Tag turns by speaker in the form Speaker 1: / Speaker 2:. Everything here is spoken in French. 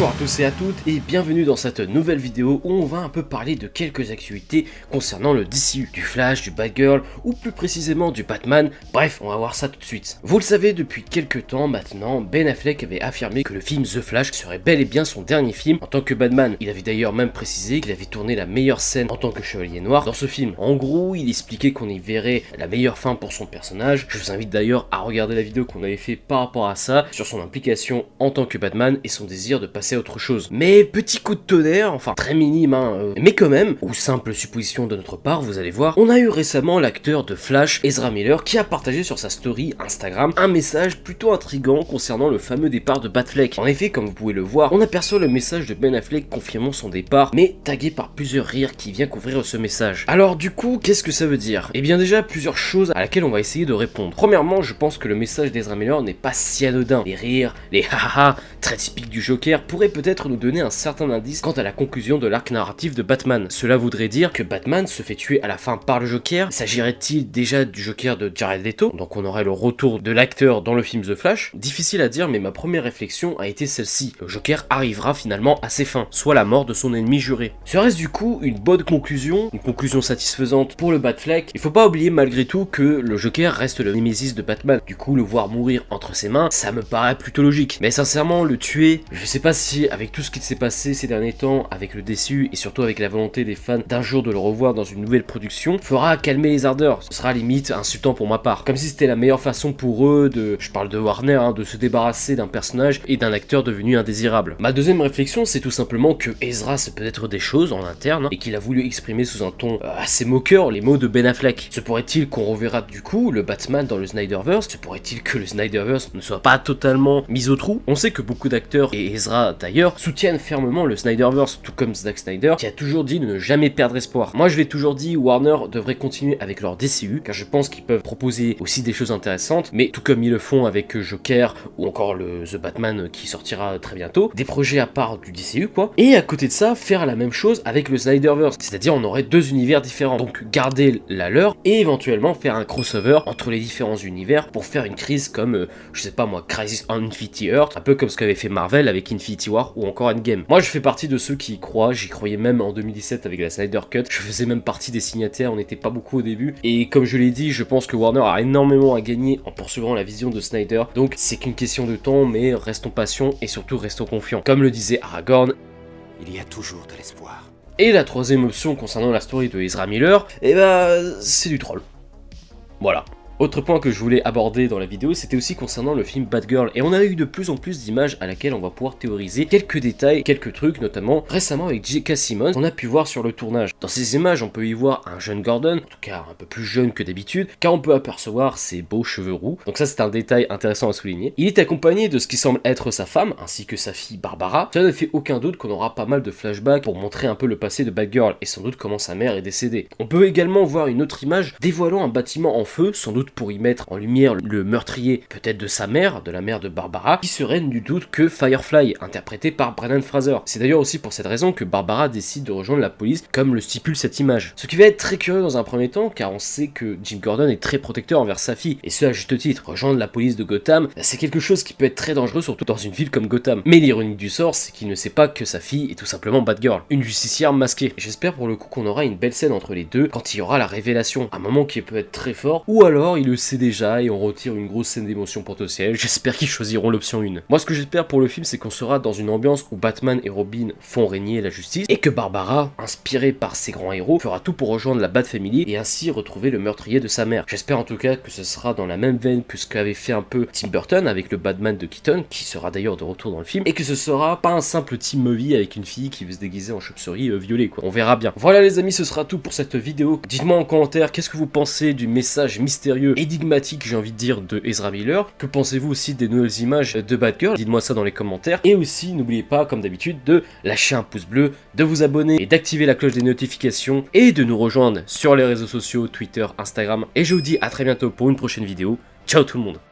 Speaker 1: Bonjour à tous et à toutes et bienvenue dans cette nouvelle vidéo où on va un peu parler de quelques actualités concernant le DCU, du Flash, du Batgirl ou plus précisément du Batman, bref on va voir ça tout de suite. Vous le savez depuis quelques temps maintenant, Ben Affleck avait affirmé que le film The Flash serait bel et bien son dernier film en tant que Batman. Il avait d'ailleurs même précisé qu'il avait tourné la meilleure scène en tant que Chevalier Noir dans ce film. En gros il expliquait qu'on y verrait la meilleure fin pour son personnage, je vous invite d'ailleurs à regarder la vidéo qu'on avait fait par rapport à ça sur son implication en tant que Batman et son désir de passer autre chose. Mais petit coup de tonnerre, enfin très minime, hein, euh, mais quand même, ou simple supposition de notre part, vous allez voir, on a eu récemment l'acteur de Flash, Ezra Miller, qui a partagé sur sa story Instagram un message plutôt intrigant concernant le fameux départ de Batfleck. En effet, comme vous pouvez le voir, on aperçoit le message de Ben Affleck confirmant son départ, mais tagué par plusieurs rires qui vient couvrir ce message. Alors du coup, qu'est-ce que ça veut dire? Eh bien déjà, plusieurs choses à laquelle on va essayer de répondre. Premièrement, je pense que le message d'Ezra Miller n'est pas si anodin. Les rires, les haha, très typiques du Joker, pourraient peut-être nous donner un certain indice quant à la conclusion de l'arc narratif de Batman. Cela voudrait dire que Batman se fait tuer à la fin par le Joker. S'agirait-il déjà du Joker de Jared Leto Donc on aurait le retour de l'acteur dans le film The Flash? Difficile à dire, mais ma première réflexion a été celle-ci. Le Joker arrivera finalement à ses fins, soit la mort de son ennemi juré. Serait-ce du coup une bonne conclusion, une conclusion satisfaisante pour le Batfleck? Il faut pas oublier malgré tout que le Joker reste le némésis de Batman. Du coup, le voir mourir entre ses mains, ça me paraît plutôt logique. Mais sincèrement, le tuer, je sais pas si avec tout ce qui s'est passé ces derniers temps, avec le déçu et surtout avec la volonté des fans d'un jour de le revoir dans une nouvelle production, fera calmer les ardeurs. Ce sera limite insultant pour ma part. Comme si c'était la meilleure façon pour eux de, je parle de Warner, hein, de se débarrasser d'un personnage et d'un acteur devenu indésirable. Ma deuxième réflexion, c'est tout simplement que Ezra c'est peut-être des choses en interne hein, et qu'il a voulu exprimer sous un ton euh, assez moqueur les mots de Ben Affleck. Se pourrait-il qu'on reverra du coup le Batman dans le Snyderverse? Se pourrait-il que le Snyderverse ne soit pas totalement mis au trou? On sait que beaucoup d'acteurs et Ezra d'ailleurs soutiennent fermement le Snyderverse, tout comme Zack Snyder, qui a toujours dit de ne jamais perdre espoir. Moi, je l'ai toujours dit, Warner devrait continuer avec leur DCU, car je pense qu'ils peuvent proposer aussi des choses intéressantes, mais tout comme ils le font avec Joker ou encore le The Batman qui sortira très bientôt, des projets à part du DCU, quoi. Et à côté de ça, faire la même chose avec le Snyderverse, c'est-à-dire on aurait deux univers différents. Donc garder la leur et éventuellement faire un crossover entre les différents univers pour faire une crise comme, euh, je sais pas moi, Crisis on Infinity Earth, un peu comme ce qu'avait fait Marvel avec Infinity War ou encore Endgame. Moi, je fais partie de ceux qui y croient, j'y croyais même en 2017 avec la Snyder Cut, je faisais même partie des signataires, on n'était pas beaucoup au début, et comme je l'ai dit, je pense que Warner a énormément à gagner en poursuivant la vision de Snyder, donc c'est qu'une question de temps, mais restons patients et surtout restons confiants. Comme le disait Aragorn,
Speaker 2: Il y a toujours de l'espoir.
Speaker 1: et la troisième option concernant la story de Ezra Miller, eh ben, c'est du troll. Voilà. Autre point que je voulais aborder dans la vidéo, c'était aussi concernant le film Bad Girl, et on a eu de plus en plus d'images à laquelle on va pouvoir théoriser quelques détails, quelques trucs, notamment récemment avec J.K. Simmons, on a pu voir sur le tournage. Dans ces images, on peut y voir un jeune Gordon, en tout cas un peu plus jeune que d'habitude, car on peut apercevoir ses beaux cheveux roux, donc ça c'est un détail intéressant à souligner. Il est accompagné de ce qui semble être sa femme, ainsi que sa fille Barbara. Ça ne fait aucun doute qu'on aura pas mal de flashbacks pour montrer un peu le passé de Bad Girl, et sans doute comment sa mère est décédée. On peut également voir une autre image dévoilant un bâtiment en feu, sans doute pour y mettre en lumière le meurtrier, peut-être de sa mère, de la mère de Barbara, qui serait du doute que Firefly, interprété par Brennan Fraser. C'est d'ailleurs aussi pour cette raison que Barbara décide de rejoindre la police, comme le stipule cette image. Ce qui va être très curieux dans un premier temps, car on sait que Jim Gordon est très protecteur envers sa fille, et ce à juste titre. Rejoindre la police de Gotham, bah, c'est quelque chose qui peut être très dangereux, surtout dans une ville comme Gotham. Mais l'ironie du sort, c'est qu'il ne sait pas que sa fille est tout simplement Batgirl, une justicière masquée. J'espère pour le coup qu'on aura une belle scène entre les deux quand il y aura la révélation, un moment qui peut être très fort, ou alors il le sait déjà et on retire une grosse scène d'émotion potentielle. J'espère qu'ils choisiront l'option 1. Moi, ce que j'espère pour le film, c'est qu'on sera dans une ambiance où Batman et Robin font régner la justice et que Barbara, inspirée par ces grands héros, fera tout pour rejoindre la Bat Family et ainsi retrouver le meurtrier de sa mère. J'espère en tout cas que ce sera dans la même veine que ce qu'avait fait un peu Tim Burton avec le Batman de Keaton, qui sera d'ailleurs de retour dans le film, et que ce sera pas un simple team movie avec une fille qui veut se déguiser en chauve-souris euh, quoi. On verra bien. Voilà les amis, ce sera tout pour cette vidéo. Dites-moi en commentaire qu'est-ce que vous pensez du message énigmatique, j'ai envie de dire, de Ezra Miller. Que pensez-vous aussi des nouvelles images de Batgirl? Dites-moi ça dans les commentaires. Et aussi, n'oubliez pas, comme d'habitude, de lâcher un pouce bleu, de vous abonner et d'activer la cloche des notifications et de nous rejoindre sur les réseaux sociaux, Twitter, Instagram. Et je vous dis à très bientôt pour une prochaine vidéo. Ciao tout le monde